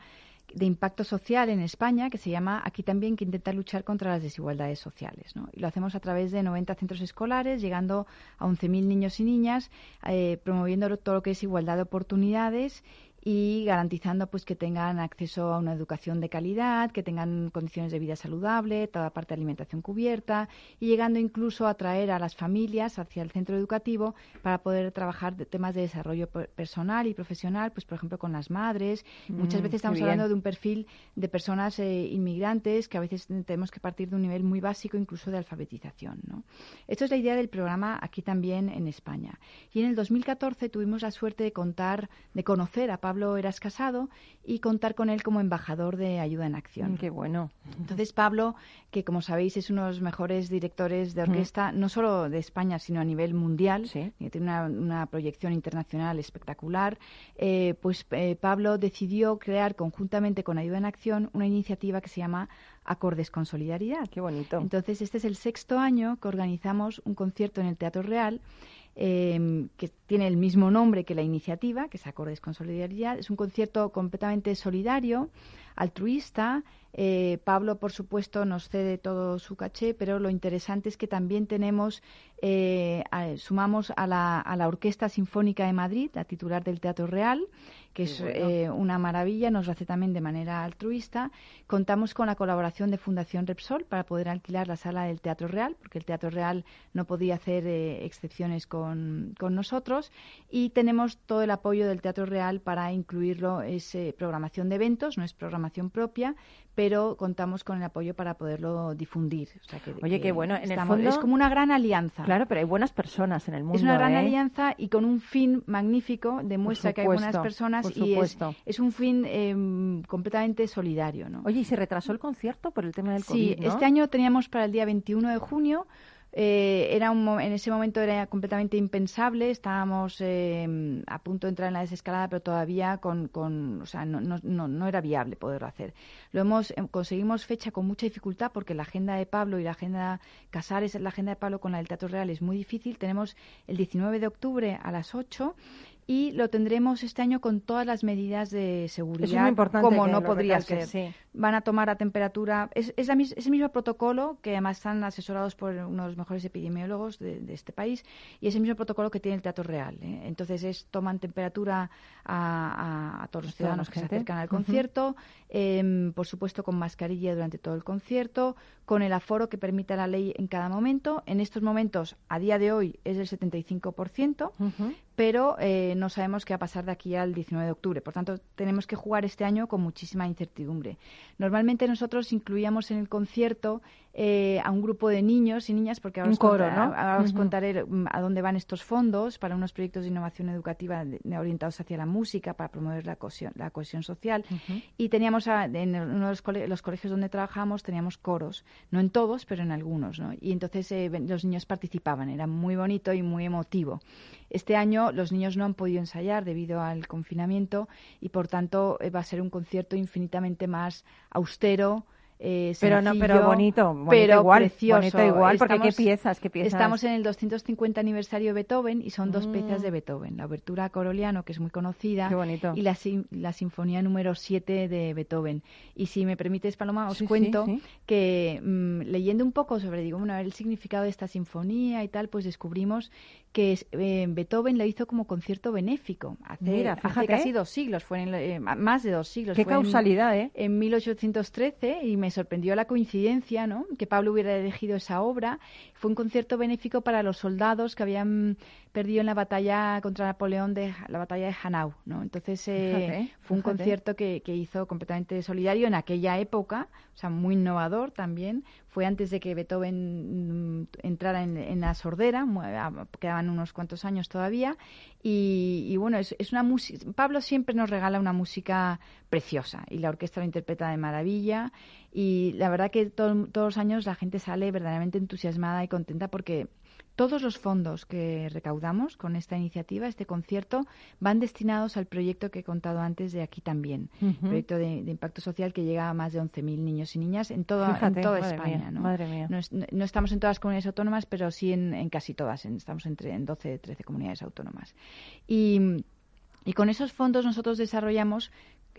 de impacto social en España que se llama Aquí también, que intenta luchar contra las desigualdades sociales. ¿no? Y lo hacemos a través de 90 centros escolares, llegando a 11.000 niños y niñas, eh, promoviendo todo lo que es igualdad de oportunidades y garantizando pues que tengan acceso a una educación de calidad, que tengan condiciones de vida saludable, toda parte de alimentación cubierta y llegando incluso a atraer a las familias hacia el centro educativo para poder trabajar de temas de desarrollo per- personal y profesional, pues por ejemplo con las madres. Muchas Mm, veces qué estamos hablando de un perfil de personas eh, inmigrantes que a veces tenemos que partir de un nivel muy básico incluso de alfabetización. ¿no? Esto es la idea del programa aquí también en España. Y en el 2014 tuvimos la suerte de contar, de conocer a Pablo Pablo Eras Casado y contar con él como embajador de Ayuda en Acción. Mm, Qué bueno. Entonces Pablo, que como sabéis es uno de los mejores directores de orquesta, no solo de España, sino a nivel mundial, Sí. que tiene una, una proyección internacional espectacular, eh, pues eh, Pablo decidió crear conjuntamente con Ayuda en Acción una iniciativa que se llama Acordes con Solidaridad. Qué bonito. Entonces, este es el sexto año que organizamos un concierto en el Teatro Real eh, que tiene el mismo nombre que la iniciativa, que es Acordes con Solidaridad. Es un concierto completamente solidario, altruista. Eh, Pablo, por supuesto, nos cede todo su caché, pero lo interesante es que también tenemos, eh, a- sumamos a la, a la Orquesta Sinfónica de Madrid, la titular del Teatro Real, que es eh, una maravilla, nos lo hace también de manera altruista. Contamos con la colaboración de Fundación Repsol para poder alquilar la sala del Teatro Real, porque el Teatro Real no podía hacer eh, excepciones con, con nosotros. Y tenemos todo el apoyo del Teatro Real para incluirlo, es eh, programación de eventos, no es programación propia, pero contamos con el apoyo para poderlo difundir. O sea que- Oye, que qué bueno. En el fondo- es como una gran alianza. Claro, pero hay buenas personas en el mundo. Es una gran ¿eh? alianza y con un fin magnífico, demuestra que hay buenas personas y es, un fin em, completamente solidario. ¿no? Oye, ¿y se retrasó el concierto por el tema del sí, COVID, no? este año teníamos para el día 21 de junio. Eh, era un, en ese momento era completamente impensable, estábamos eh, a punto de entrar en la desescalada, pero todavía con, con o sea, no, no, no, no era viable poderlo hacer. Lo hemos eh, conseguimos fecha con mucha dificultad porque la agenda de Pablo y la agenda Casares, la agenda de Pablo con la del Teatro Real es muy difícil. Tenemos el 19 de octubre a las 8 y lo tendremos este año con todas las medidas de seguridad Eso es muy importante como no podría ser sí. van a tomar a temperatura. Es, es, la es el mismo protocolo que además están asesorados por uno de los mejores epidemiólogos de, de este país y es el mismo protocolo que tiene el Teatro Real. ¿eh? Entonces es toman temperatura a, a- a todos los ciudadanos que se acercan al concierto, em, por supuesto con mascarilla durante todo el concierto, con el aforo que permita la ley en cada momento. En estos momentos, a día de hoy, es del 75% Ujú. pero eh, no sabemos qué va a pasar de aquí al 19 de octubre. Por tanto, tenemos que jugar este año con muchísima incertidumbre. Normalmente nosotros incluíamos en el concierto eh, a un grupo de niños y niñas, porque ahora, Un os, coro, conta- ¿no? ahora os contaré mm, a dónde van estos fondos para unos proyectos de innovación educativa orientados hacia la música, para promover la cohesión, la cohesión social. Y teníamos, a- en uno de los, cole- los colegios donde trabajamos, teníamos coros, no en todos, pero en algunos, ¿no? Y entonces eh, los niños participaban, era muy bonito y muy emotivo. Este año los niños no han podido ensayar debido al confinamiento y, por tanto, eh, va a ser un concierto infinitamente más austero. Eh, Pero no, pero bonito, bonito pero igual, precioso. bonito igual, porque qué piezas, qué piezas. Estamos en el 250 aniversario de Beethoven y son dos Mm. piezas de Beethoven. La obertura a Coroliano, que es muy conocida, Qué bonito. y la, la sinfonía número 7 de Beethoven. Y si me permites, Paloma, os Sí, cuento sí. que mm, leyendo un poco sobre digo, bueno, el significado de esta sinfonía y tal, pues descubrimos que eh, Beethoven la hizo como concierto benéfico hace, Mira, hace casi dos siglos, fue en, eh, más de dos siglos. Qué fue en- causalidad, ¿eh? en 1813 y me sorprendió la coincidencia, ¿no? Que Pablo hubiera elegido esa obra. Fue un concierto benéfico para los soldados que habían perdido en la batalla contra Napoleón de la batalla de Hanau, ¿no? Entonces eh, Fíjate, fue un fíjate. concierto que, que hizo completamente solidario en aquella época, o sea, muy innovador también. Fue antes de que Beethoven mm, entrara en, en la sordera, mu- a- quedaban unos cuantos años todavía. Y, y bueno, es, es una música. Pablo siempre nos regala una música preciosa y la orquesta lo interpreta de maravilla. Y la verdad que to- todos los años la gente sale verdaderamente entusiasmada y contenta porque todos los fondos que recaudamos con esta iniciativa, este concierto, van destinados al proyecto que he contado antes de aquí también. Proyecto de, de impacto social que llega a más de 11.000 niños y niñas en toda, en España. mía, ¿no? madre mía. No, es- no- no estamos en todas las comunidades autónomas, pero sí en, en casi todas. en- estamos entre en 12, 13 comunidades autónomas. Y, y con esos fondos nosotros desarrollamos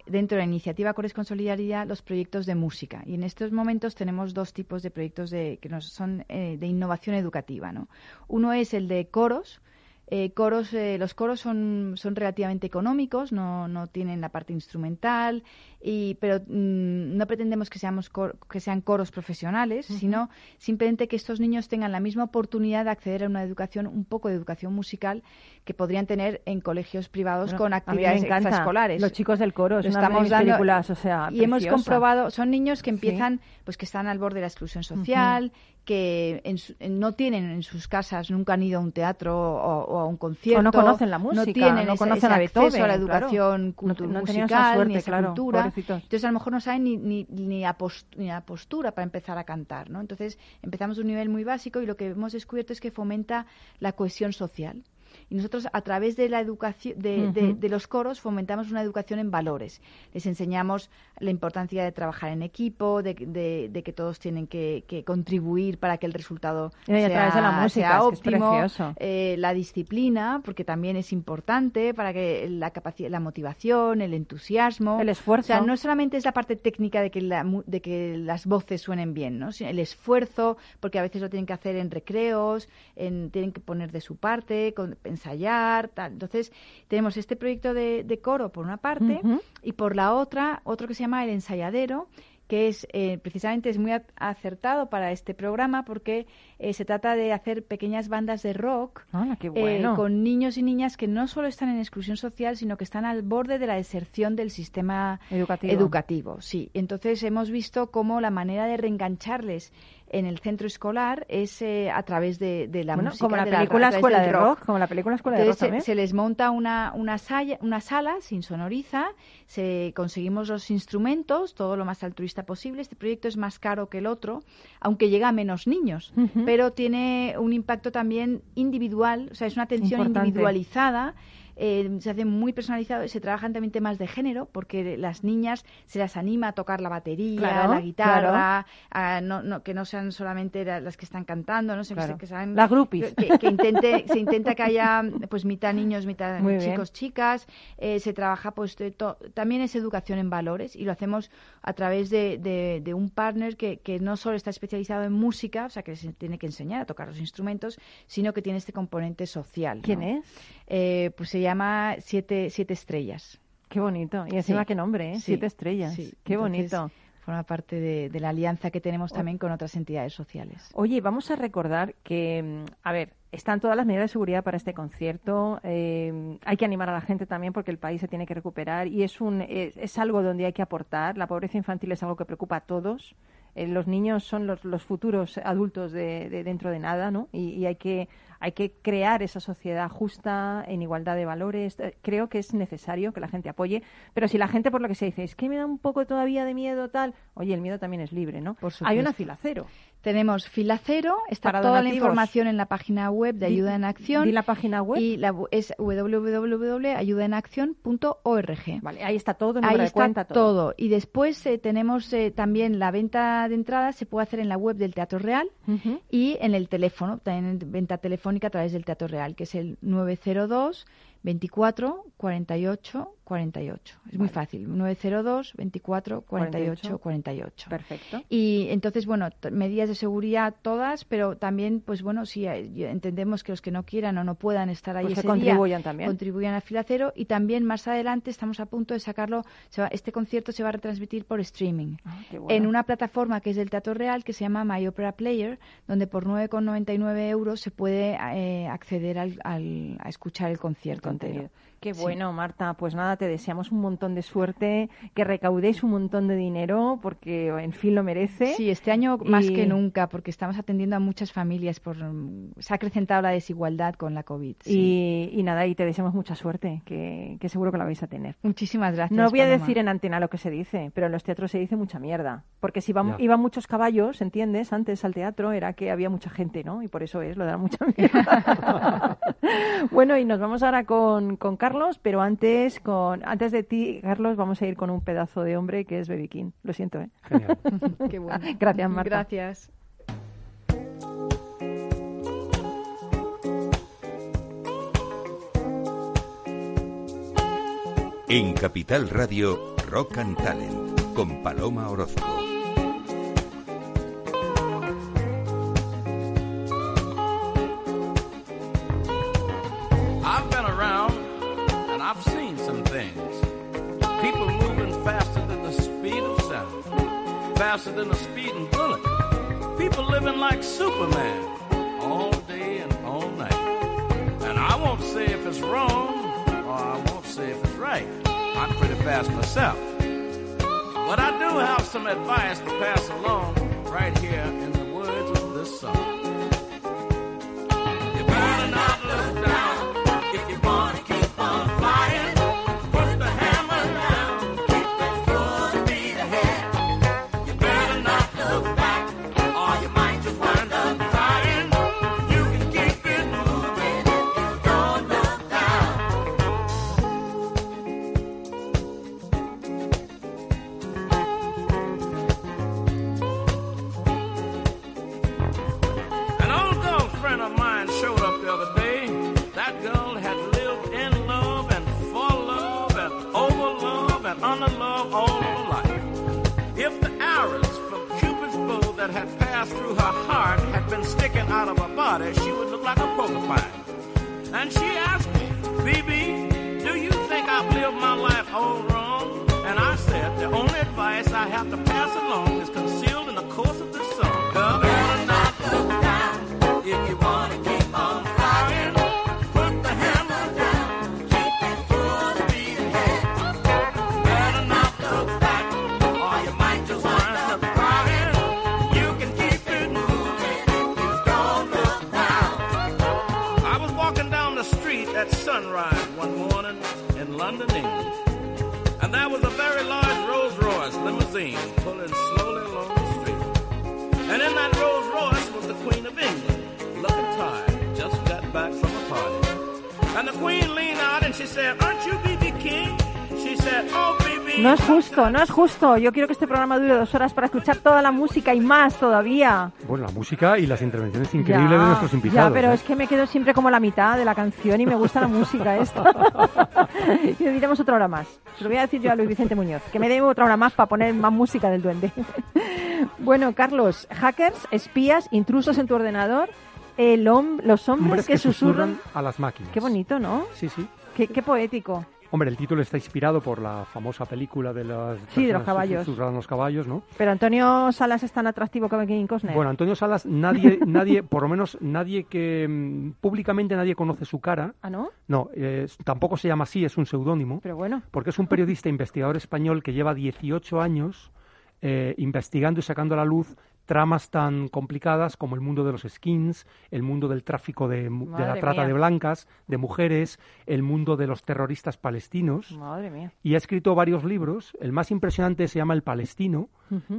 dentro de la iniciativa Cores con Solidaridad los proyectos de música. Y en estos momentos tenemos dos tipos de proyectos de, que nos son eh, de innovación educativa. ¿no? Uno es el de coros. Eh, coros, eh, los coros son, son relativamente económicos, no, no tienen la parte instrumental, y, pero mm, no pretendemos que, seamos cor- que sean coros profesionales, sino simplemente que estos niños tengan la misma oportunidad de acceder a una educación, un poco de educación musical, que podrían tener en colegios privados Bueno, con actividades extraescolares. Los chicos del coro, es Lo una de estamos dando- películas, o sea, y hemos comprobado, son niños que empiezan, pues que están al borde de la exclusión social, que en su- en- no tienen en sus casas, nunca han ido a un teatro o, o a un concierto. O no conocen la no música, tienen no ese- conocen ese a acceso Beethoven, a la claro. educación No- cultu- no esa musical, suerte, ni esa claro, cultura. pobrecitos. Entonces, a lo mejor no saben ni, ni, ni, a pos- ni a postura para empezar a cantar, ¿no? Entonces, empezamos de un nivel muy básico y lo que hemos descubierto es que fomenta la cohesión social. Y nosotros, a través de la educación, de, de- los coros, fomentamos una educación en valores. Les enseñamos la importancia de trabajar en equipo, de, que todos tienen que, que contribuir para que el resultado Y a sea, través de la música, sea es que es óptimo. precioso. Eh, la disciplina, porque también es importante para que la capacidad, la motivación, el entusiasmo, El esfuerzo. O sea, no solamente es la parte técnica de que, la de que las voces suenen bien, ¿no? Sino el esfuerzo, porque a veces lo tienen que hacer en recreos, en, tienen que poner de su parte, con- ensayar, tal. Entonces, tenemos este proyecto de, de coro por una parte y por la otra, otro que se llama El Ensayadero, que es eh, precisamente es muy acertado para este programa porque eh, se trata de hacer pequeñas bandas de rock qué eh, con niños y niñas que no solo están en exclusión social, sino que están al borde de la deserción del sistema Educativo. educativo. Sí, entonces hemos visto cómo la manera de reengancharles en el centro escolar es eh, a través de, de la Bueno, música, como la de la- película Escuela de rock, como la película Escuela de rock se, les monta una, una, una sala, se insonoriza, se conseguimos los instrumentos, todo lo más altruista posible. Este proyecto es más caro que el otro, aunque llega a menos niños, pero tiene un impacto también individual, o sea, es una atención Importante. individualizada. Eh, se hace muy personalizado y se trabajan también temas de género porque las niñas se las anima a tocar la batería, Claro, la guitarra, a no, no- que no sean solamente la- las que están cantando, no sé, Claro. que sean Las groupies. que, que intente, se intenta que haya pues mitad niños, mitad Muy bien. chicos, chicas. Eh, se trabaja pues de to- también es educación en valores y lo hacemos a través de, de- de un partner que, que no solo está especializado en música, o sea que se tiene que enseñar a tocar los instrumentos, sino que tiene este componente social. ¿no? ¿Quién es? Eh, pues se llama Siete, Siete Estrellas. Qué bonito. Y encima Sí. qué nombre, ¿eh? Sí, Siete estrellas. sí. Qué Entonces, bonito. Forma parte de, de la alianza que tenemos también con otras entidades sociales. Oye, vamos a recordar que, mm, a ver, están todas las medidas de seguridad para este concierto. eh, hay que animar a la gente también porque el país se tiene que recuperar y es, un, es, es algo donde hay que aportar. La pobreza infantil es algo que preocupa a todos. Eh, los niños son los, los futuros adultos de, de dentro de nada, ¿no? Y, y hay que hay que crear esa sociedad justa, en igualdad de valores. Eh, Creo que es necesario que la gente apoye, pero si la gente por lo que se dice es que me da un poco todavía de miedo tal, oye, el miedo también es libre, ¿no? Por Hay una fila cero. Tenemos fila cero, está Para toda la información en la página web de Di- Ayuda en Acción. di la página web. Y la, es www.ayudaenacción.org. Vale, ahí está todo, el Ahí de está cuenta, todo. Y después eh, tenemos eh, también la venta de entradas, se puede hacer en la web del Teatro Real y en el teléfono, también en venta telefónica a través del Teatro Real, que es el 902 24 48 48. Es muy fácil, 902 24 48 48. Perfecto. Y entonces, bueno, medidas de seguridad todas, pero también, pues bueno, y entendemos que los que no quieran o no puedan estar ahí Pues que contribuyan día, también. contribuyan a Fila Cero. Y también más adelante estamos a punto de sacarlo, se va- este concierto se va a retransmitir por streaming. Ah, bueno. En una plataforma que es del Teatro Real, que se llama My Opera Player, donde por 9,99 euros se puede eh, acceder al, al- a escuchar el concierto 对。Qué Sí. bueno, Marta. Pues nada, te deseamos un montón de suerte, que recaudéis un montón de dinero, porque en fin lo merece. Sí, este año más Y- que nunca, porque estamos atendiendo a muchas familias. por Se ha acrecentado la desigualdad con la COVID. sí. Y, y nada, y te deseamos mucha suerte, que, que seguro que la vais a tener. Muchísimas gracias. No voy a Paloma. decir en antena lo que se dice, pero en los teatros se dice mucha mierda. Porque si iban, muchos caballos, ¿entiendes? Antes al teatro era que había mucha gente, ¿no? Y por eso es lo de la mucha mierda. bueno, y nos vamos ahora con, con Carlos, pero antes, con, antes de ti, Carlos, vamos a ir con un pedazo de hombre que es Baby King. Lo siento, ¿eh? Genial. Qué bueno. Gracias, Marta. Gracias. En Capital Radio, Rock and Talent, con Paloma Orozco. Faster than a speeding bullet. People living like Superman all day and all night. And I won't say if it's wrong or I won't say if it's right. I'm pretty fast myself. But I do have some advice to pass along right here in the words of this song. Through her heart had been sticking out of her body, she would look like a porcupine. And she asked me, BB, do you think I've lived my life all wrong? No es justo, no es justo. Yo quiero que este programa dure dos horas para escuchar toda la música y más todavía. Bueno, la música y las intervenciones increíbles Ya, de nuestros invitados. Ya, pero ¿eh? es que me quedo siempre como la mitad de la canción y me gusta la música esta. y diremos otra hora más. Se lo voy a decir yo a Luis Vicente Muñoz, que me dé otra hora más para poner más música del duende. bueno, Carlos, hackers, espías, intrusos en tu ordenador, el hom- los hombres, Hombres que, susurran. a las máquinas. Qué bonito, ¿no? Sí, sí. Qué, qué poético. Hombre, el título está inspirado por la famosa película de las Sí, de los caballos. los caballos, ¿no? Pero Antonio Salas es tan atractivo como Kevin Costner. Bueno, Antonio Salas, nadie, nadie, por lo menos nadie que mm, públicamente nadie conoce su cara. ¿Ah, no? No, eh, tampoco se llama así, es un seudónimo. Pero bueno. Porque es un periodista investigador español que lleva 18 años eh, investigando y sacando a la luz tramas tan complicadas como el mundo de los skins, el mundo del tráfico de, de la trata mía. de blancas, de mujeres, el mundo de los terroristas palestinos. Madre mía. Y ha escrito varios libros. El más impresionante se llama El Palestino,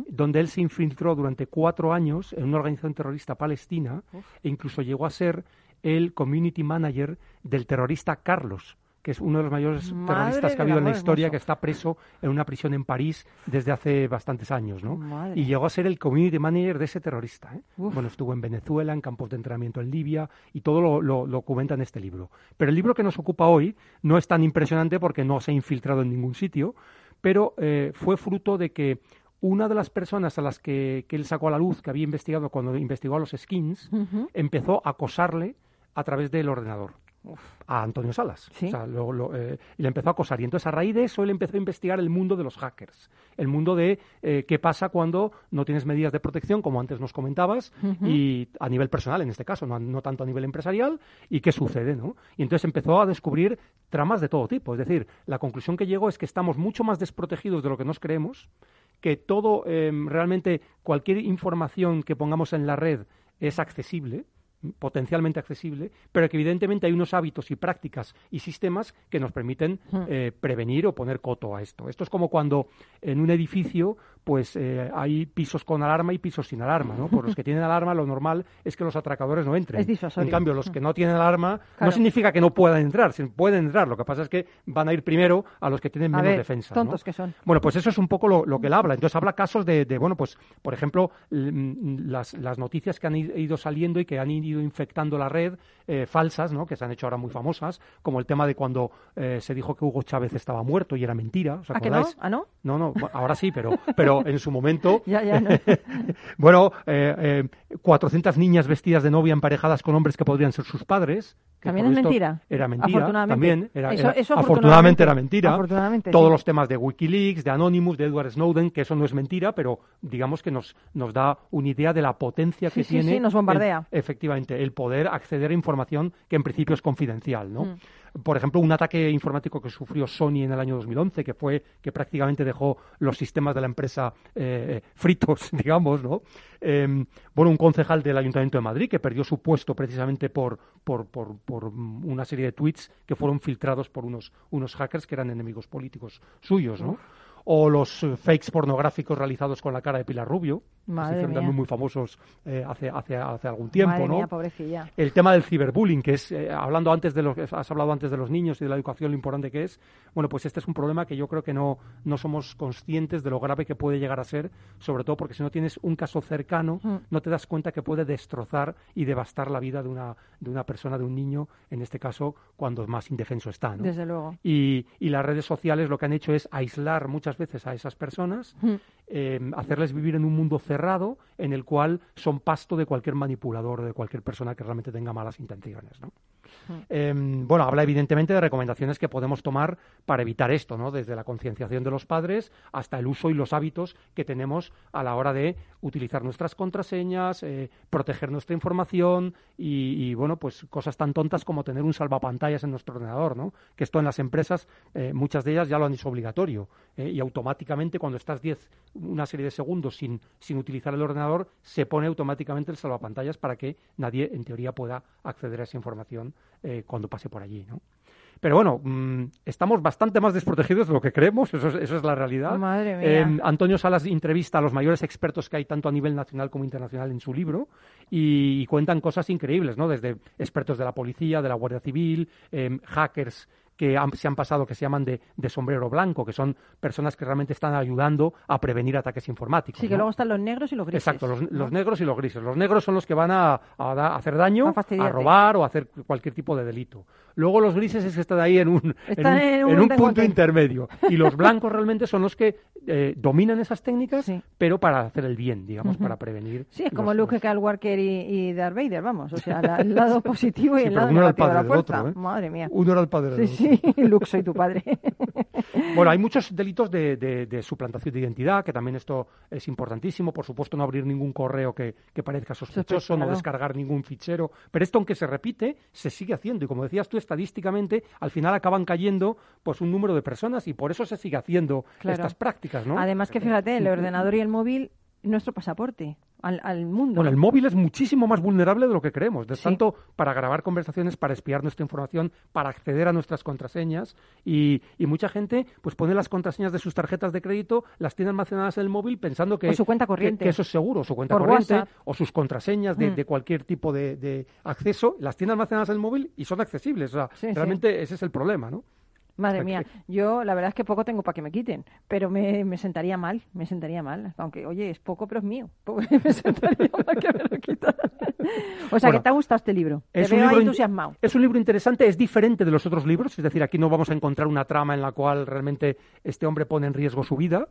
donde él se infiltró durante cuatro años en una organización terrorista palestina e incluso llegó a ser el community manager del terrorista Carlos, que es uno de los mayores Madre terroristas que ha habido en la historia, hermoso. que está preso en una prisión en París desde hace bastantes años, ¿no? Madre. Y llegó a ser el community manager de ese terrorista. ¿eh? Bueno, estuvo en Venezuela, en campos de entrenamiento en Libia, y todo lo, lo, lo comenta en este libro. Pero el libro que nos ocupa hoy no es tan impresionante porque no se ha infiltrado en ningún sitio, pero eh, fue fruto de que una de las personas a las que, que él sacó a la luz, que había investigado cuando investigó a los skins, empezó a acosarle a través del ordenador a Antonio Salas. Sí. O sea, lo- lo, eh, y le empezó a acosar. Y entonces a raíz de eso él empezó a investigar el mundo de los hackers, el mundo de eh, qué pasa cuando no tienes medidas de protección, como antes nos comentabas, y a nivel personal en este caso, no, no tanto a nivel empresarial, y qué sucede, ¿no? Y entonces empezó a descubrir tramas de todo tipo. Es decir, la conclusión que llegó es que estamos mucho más desprotegidos de lo que nos creemos, que todo, eh, realmente, cualquier información que pongamos en la red es accesible, potencialmente accesible, pero que evidentemente hay unos hábitos y prácticas y sistemas que nos permiten eh, prevenir o poner coto a esto. Esto es como cuando en un edificio pues eh, hay pisos con alarma y pisos sin alarma, ¿no? Por los que tienen alarma lo normal es que los atracadores no entren. Es disuasorio. En cambio, los que no tienen alarma Claro. no significa que no puedan entrar, pueden entrar. Lo que pasa es que van a ir primero a los que tienen A menos ver, defensa. ¿no? tontos que son. Bueno, pues eso es un poco lo, lo que él habla. Entonces habla casos de, de, bueno, pues, por ejemplo, las, las noticias que han ido saliendo y que han ido infectando la red, eh, falsas, ¿no? Que se han hecho ahora muy famosas, como el tema de cuando eh, se dijo que Hugo Chávez estaba muerto y era mentira. ¿os ¿Ah, que no? ¿Ah, no? No, no, ahora sí, pero, pero en su momento. Ya, ya, no. bueno, eh, eh, 400 niñas vestidas de novia emparejadas con hombres que podrían ser sus padres. que También es mentira. Era mentira. Afortunadamente. También. Era, Eso- era- eso afortunadamente afortunadamente. era mentira. Afortunadamente, Todos sí. los temas de Wikileaks, de Anonymous, de Edward Snowden, que eso no es mentira, pero digamos que nos, nos da una idea de la potencia que Sí, sí, tiene. sí, nos bombardea. el- efectivamente, el poder acceder a información que en principio es confidencial, ¿no? Mm. Por ejemplo, un ataque informático que sufrió Sony en el año 2011, que fue que prácticamente dejó los sistemas de la empresa eh, fritos, digamos, ¿no? Eh, bueno, un concejal del Ayuntamiento de Madrid que perdió su puesto precisamente por, por, por, por una serie de tweets que fueron filtrados por unos, unos hackers que eran enemigos políticos suyos, ¿no? O los eh, fakes pornográficos realizados con la cara de Pilar Rubio, que se también muy famosos eh, hace, hace, hace algún tiempo, Madre ¿no? mía, pobrecilla. El tema del ciberbullying, que es, eh, hablando antes de los, has hablado antes de los niños y de la educación, lo importante que es, bueno, pues este es un problema que yo creo que no, no somos conscientes de lo grave que puede llegar a ser, sobre todo porque si no tienes un caso cercano, Mm. no te das cuenta que puede destrozar y devastar la vida de una, de una persona, de un niño, en este caso, cuando más indefenso está, ¿no? Desde luego. Y, y las redes sociales lo que han hecho es aislar muchas muchas veces a esas personas, Mm. eh, hacerles vivir en un mundo cerrado en el cual son pasto de cualquier manipulador, de cualquier persona que realmente tenga malas intenciones. ¿no? Eh, bueno, habla evidentemente de recomendaciones que podemos tomar para evitar esto, ¿no? Desde la concienciación de los padres hasta el uso y los hábitos que tenemos a la hora de utilizar nuestras contraseñas, eh, proteger nuestra información y, y, bueno, pues cosas tan tontas como tener un salvapantallas en nuestro ordenador, ¿no? Que esto en las empresas, eh, muchas de ellas ya lo han hecho obligatorio eh, y automáticamente cuando estás 10, una serie de segundos sin, sin utilizar el ordenador, se pone automáticamente el salvapantallas para que nadie, en teoría, pueda acceder a esa información eh, cuando pase por allí, ¿no? Pero bueno, mm, estamos bastante más desprotegidos de lo que creemos, eso es, eso es la realidad. Madre mía. Eh, Antonio Salas entrevista a los mayores expertos que hay tanto a nivel nacional como internacional en su libro y, y cuentan cosas increíbles, ¿no? Desde expertos de la policía, de la Guardia Civil, em, hackers que han- se han pasado, que se llaman de, de sombrero blanco, que son personas que realmente están ayudando a prevenir ataques informáticos. Sí, que luego están los negros y los grises. Exacto, los, negros y los grises. Los negros son los que van a, a hacer daño, A robar o a hacer cualquier tipo de delito. Luego los grises es que están ahí en un, en un- en un en un rencuentro. punto intermedio. Y los blancos realmente son los que eh, dominan esas técnicas, Sí. pero para hacer el bien, digamos, para prevenir. Sí, es los- como Luke Skywalker y, y Darth Vader, vamos. O sea, la- el lado positivo y Sí, el lado uno era el negativo de la del fuerza. otro, ¿eh? Madre mía. Uno era el padre del Sí, otro. Sí, Luke, soy tu padre. Bueno, hay muchos delitos de, de- de suplantación de identidad, que también esto es importantísimo. Por supuesto, no abrir ningún correo que, que parezca sospechoso, no descargar ningún fichero. Pero esto, aunque se repite, se sigue haciendo. Y como decías tú, estadísticamente, al final acaban cayendo pues un número de personas y por eso se sigue haciendo Claro. estas prácticas, ¿no? Además que fíjate, el ordenador y el móvil, nuestro pasaporte al, al mundo. Bueno, el móvil es muchísimo más vulnerable de lo que creemos, de Sí. tanto para grabar conversaciones, para espiar nuestra información, para acceder a nuestras contraseñas y, y mucha gente pues pone las contraseñas de sus tarjetas de crédito, las tiene almacenadas en el móvil pensando que, O su cuenta corriente. que eso es seguro, su cuenta Por corriente WhatsApp. o sus contraseñas de, Mm. de cualquier tipo de, de acceso, las tiene almacenadas en el móvil y son accesibles. O sea, Sí, sí. realmente ese es el problema, ¿no? Madre mía, yo la verdad es que poco tengo para que me quiten, pero me, me sentaría mal, me sentaría mal. Aunque, oye, es poco, pero es mío. me sentaría mal que me lo quitaran. O sea, Bueno, que te ha gustado este libro. Es te un, veo libro entusiasmado. es un libro interesante, es diferente de los otros libros, es decir, aquí no vamos a encontrar una trama en la cual realmente este hombre pone en riesgo su vida,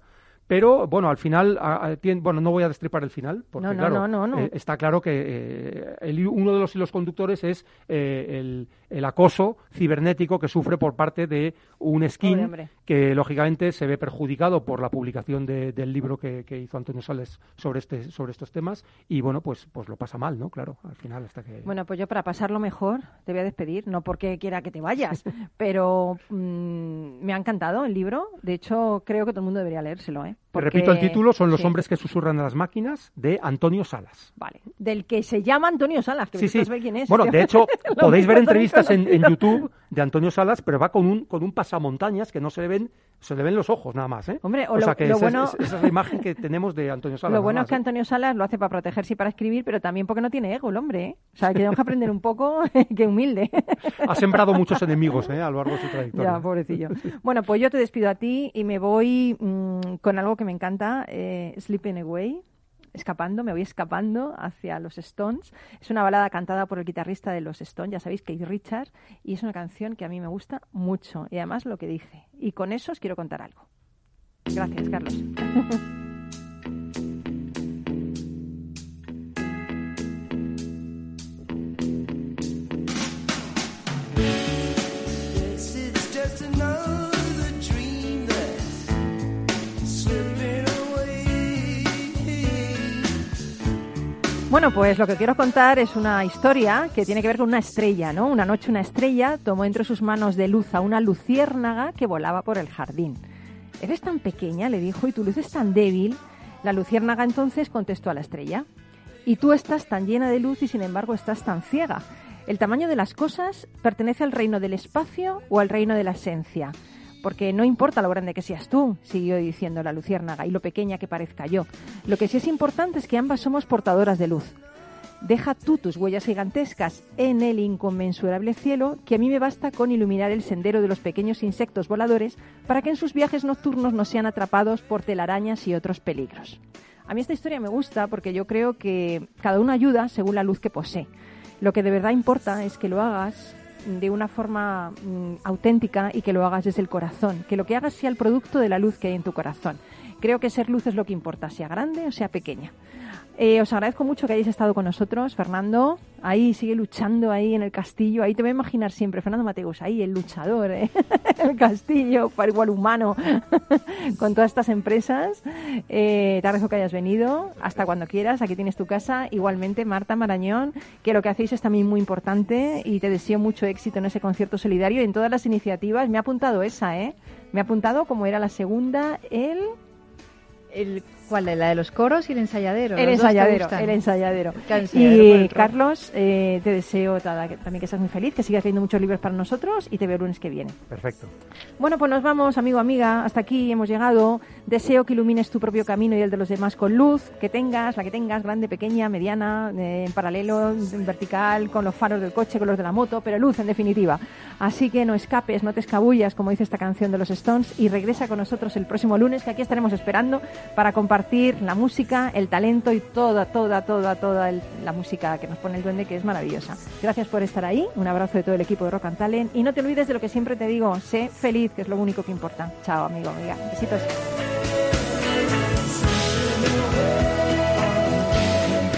pero bueno, al final, a- bueno, no voy a destripar el final, porque No, no, claro, no, eh, está claro que eh, el uno de los hilos conductores es eh, el, el acoso cibernético que sufre por parte de un skin que lógicamente se ve perjudicado por la publicación de- del libro que, que hizo Antonio Sales sobre este sobre estos temas y bueno, pues pues lo pasa mal, ¿no? Claro, al final hasta que Bueno, pues yo para pasarlo mejor te voy a despedir, no porque quiera que te vayas, pero mm, me ha encantado el libro. De hecho, creo que todo el mundo debería leérselo, ¿eh? Porque- repito el título, son los sí. hombres que susurran a las máquinas de Antonio Salas. Vale. Del que se llama Antonio Salas, que Sí, sí. quién es. Bueno, de hecho, podéis ver entrevistas en, en. YouTube de Antonio Salas, pero va con un, con un pasamontañas que no se le ven, se le ven los ojos nada más, ¿eh? Hombre, o o lo- sea que lo esa, es- bueno- es, esa es la imagen que tenemos de Antonio Salas. Lo bueno más, es que ¿eh? Antonio Salas lo hace para protegerse y para escribir, pero también porque no tiene ego el hombre, ¿eh? O sea, que tenemos que aprender un poco que humilde. Ha sembrado muchos enemigos ¿eh? a lo largo de su trayectoria. Ya, pobrecillo. Bueno, pues yo te despido a ti y me voy mm, con algo que me encanta, eh, Sleeping Away. Escapando, me voy escapando hacia los Stones. Es una balada cantada por el guitarrista de los Stones, ya sabéis, Keith Richards, y es una canción que a mí me gusta mucho. Y además lo que dice. Y con eso os quiero contar algo. Gracias, Carlos. Bueno, pues lo que quiero contar es una historia que tiene que ver con una estrella, ¿no? Una noche una estrella tomó entre sus manos de luz a una luciérnaga que volaba por el jardín. Eres tan pequeña, le dijo, y tu luz es tan débil. La luciérnaga entonces contestó a la estrella. Y tú estás tan llena de luz y sin embargo estás tan ciega. El tamaño de las cosas pertenece al reino del espacio o al reino de la esencia. Porque no importa lo grande que seas tú, siguió diciendo la luciérnaga, y lo pequeña que parezca yo. Lo que sí es importante es que ambas somos portadoras de luz. Deja tú tus huellas gigantescas en el inconmensurable cielo, que a mí me basta con iluminar el sendero de los pequeños insectos voladores para que en sus viajes nocturnos no sean atrapados por telarañas y otros peligros. A mí esta historia me gusta porque yo creo que cada uno ayuda según la luz que posee. Lo que de verdad importa es que lo hagas de una forma mm, auténtica y que lo hagas desde el corazón, que lo que hagas sea el producto de la luz que hay en tu corazón. Creo que ser luz es lo que importa, sea grande o sea pequeña. Eh, os agradezco mucho que hayáis estado con nosotros, Fernando. Ahí sigue luchando ahí en el castillo. Ahí te voy a imaginar siempre, Fernando Mateus, ahí el luchador, ¿eh? el castillo, para igual humano, con todas estas empresas. Eh, te agradezco que hayas venido. Hasta cuando quieras, aquí tienes tu casa. Igualmente, Marta Marañón, que lo que hacéis es también muy importante y te deseo mucho éxito en ese concierto solidario y en todas las iniciativas. Me ha apuntado esa, ¿eh? Me ha apuntado como era la segunda, el El, ¿Cuál? ¿La de los coros y el ensayadero? El ensayadero, el ensayadero. Y. Carlos, eh, te deseo tada- que- también que seas muy feliz, que sigas leyendo muchos libros para nosotros y te veo el lunes que viene. Perfecto. Bueno, pues nos vamos, amigo, amiga. Hasta aquí hemos llegado. Deseo que ilumines tu propio camino y el de los demás con luz, que tengas, la que tengas, grande, pequeña, mediana, eh, en paralelo, en vertical, con los faros del coche, con los de la moto, pero luz en definitiva. Así que no escapes, no te escabullas, como dice esta canción de los Stones, y regresa con nosotros el próximo lunes, que aquí estaremos esperando para compartir la música, el talento y toda, toda, toda, toda la música que nos pone el duende, que es maravillosa. Gracias por estar ahí. Un abrazo de todo el equipo de Rock and Talent. Y no te olvides de lo que siempre te digo, sé feliz, que es lo único que importa. Chao, amigo, amiga. Besitos.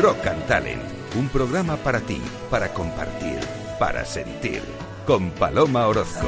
Rock and Talent, un programa para ti, para compartir, para sentir. Con Paloma Orozco.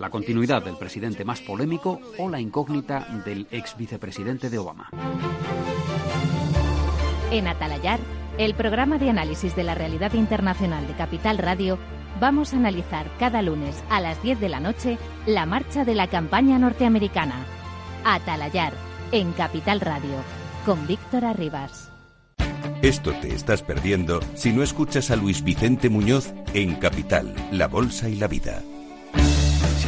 La continuidad del presidente más polémico o la incógnita del ex vicepresidente de Obama. En Atalayar, el programa de análisis de la realidad internacional de Capital Radio, vamos a analizar cada lunes a las 10 de la noche la marcha de la campaña norteamericana. Atalayar, en Capital Radio, con Víctor Arribas. Esto te estás perdiendo si no escuchas a Luis Vicente Muñoz en Capital, La Bolsa y la Vida.